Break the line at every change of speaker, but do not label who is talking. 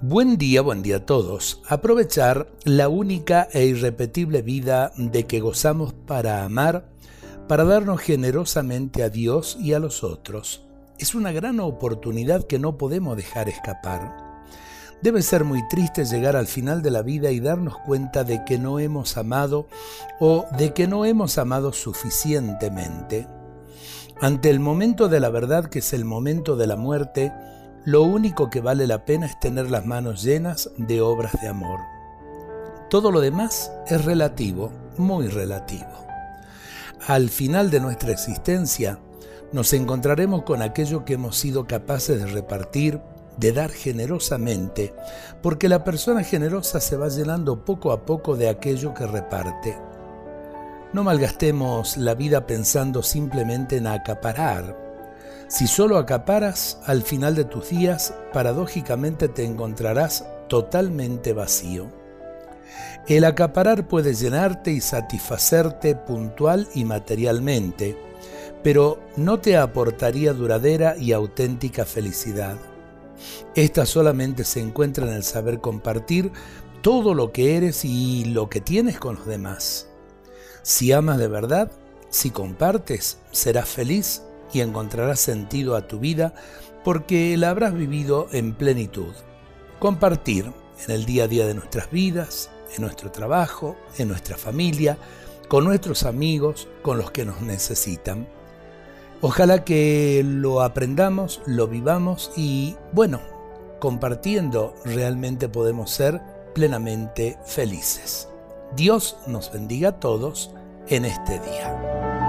Buen día, buen día a todos. Aprovechar la única e irrepetible vida de que gozamos para amar, para darnos generosamente a Dios y a los otros. Es una gran oportunidad que no podemos dejar escapar. Debe ser muy triste llegar al final de la vida y darnos cuenta de que no hemos amado o de que no hemos amado suficientemente. Ante el momento de la verdad, que es el momento de la muerte, lo único que vale la pena es tener las manos llenas de obras de amor. Todo lo demás es relativo, muy relativo. Al final de nuestra existencia, nos encontraremos con aquello que hemos sido capaces de repartir, de dar generosamente, porque la persona generosa se va llenando poco a poco de aquello que reparte. No malgastemos la vida pensando simplemente en acaparar, si solo acaparas, al final de tus días, paradójicamente te encontrarás totalmente vacío. El acaparar puede llenarte y satisfacerte puntual y materialmente, pero no te aportaría duradera y auténtica felicidad. Esta solamente se encuentra en el saber compartir todo lo que eres y lo que tienes con los demás. Si amas de verdad, si compartes, serás feliz y encontrarás sentido a tu vida porque la habrás vivido en plenitud. Compartir en el día a día de nuestras vidas, en nuestro trabajo, en nuestra familia, con nuestros amigos, con los que nos necesitan. Ojalá que lo aprendamos, lo vivamos y, bueno, compartiendo realmente podemos ser plenamente felices. Dios nos bendiga a todos en este día.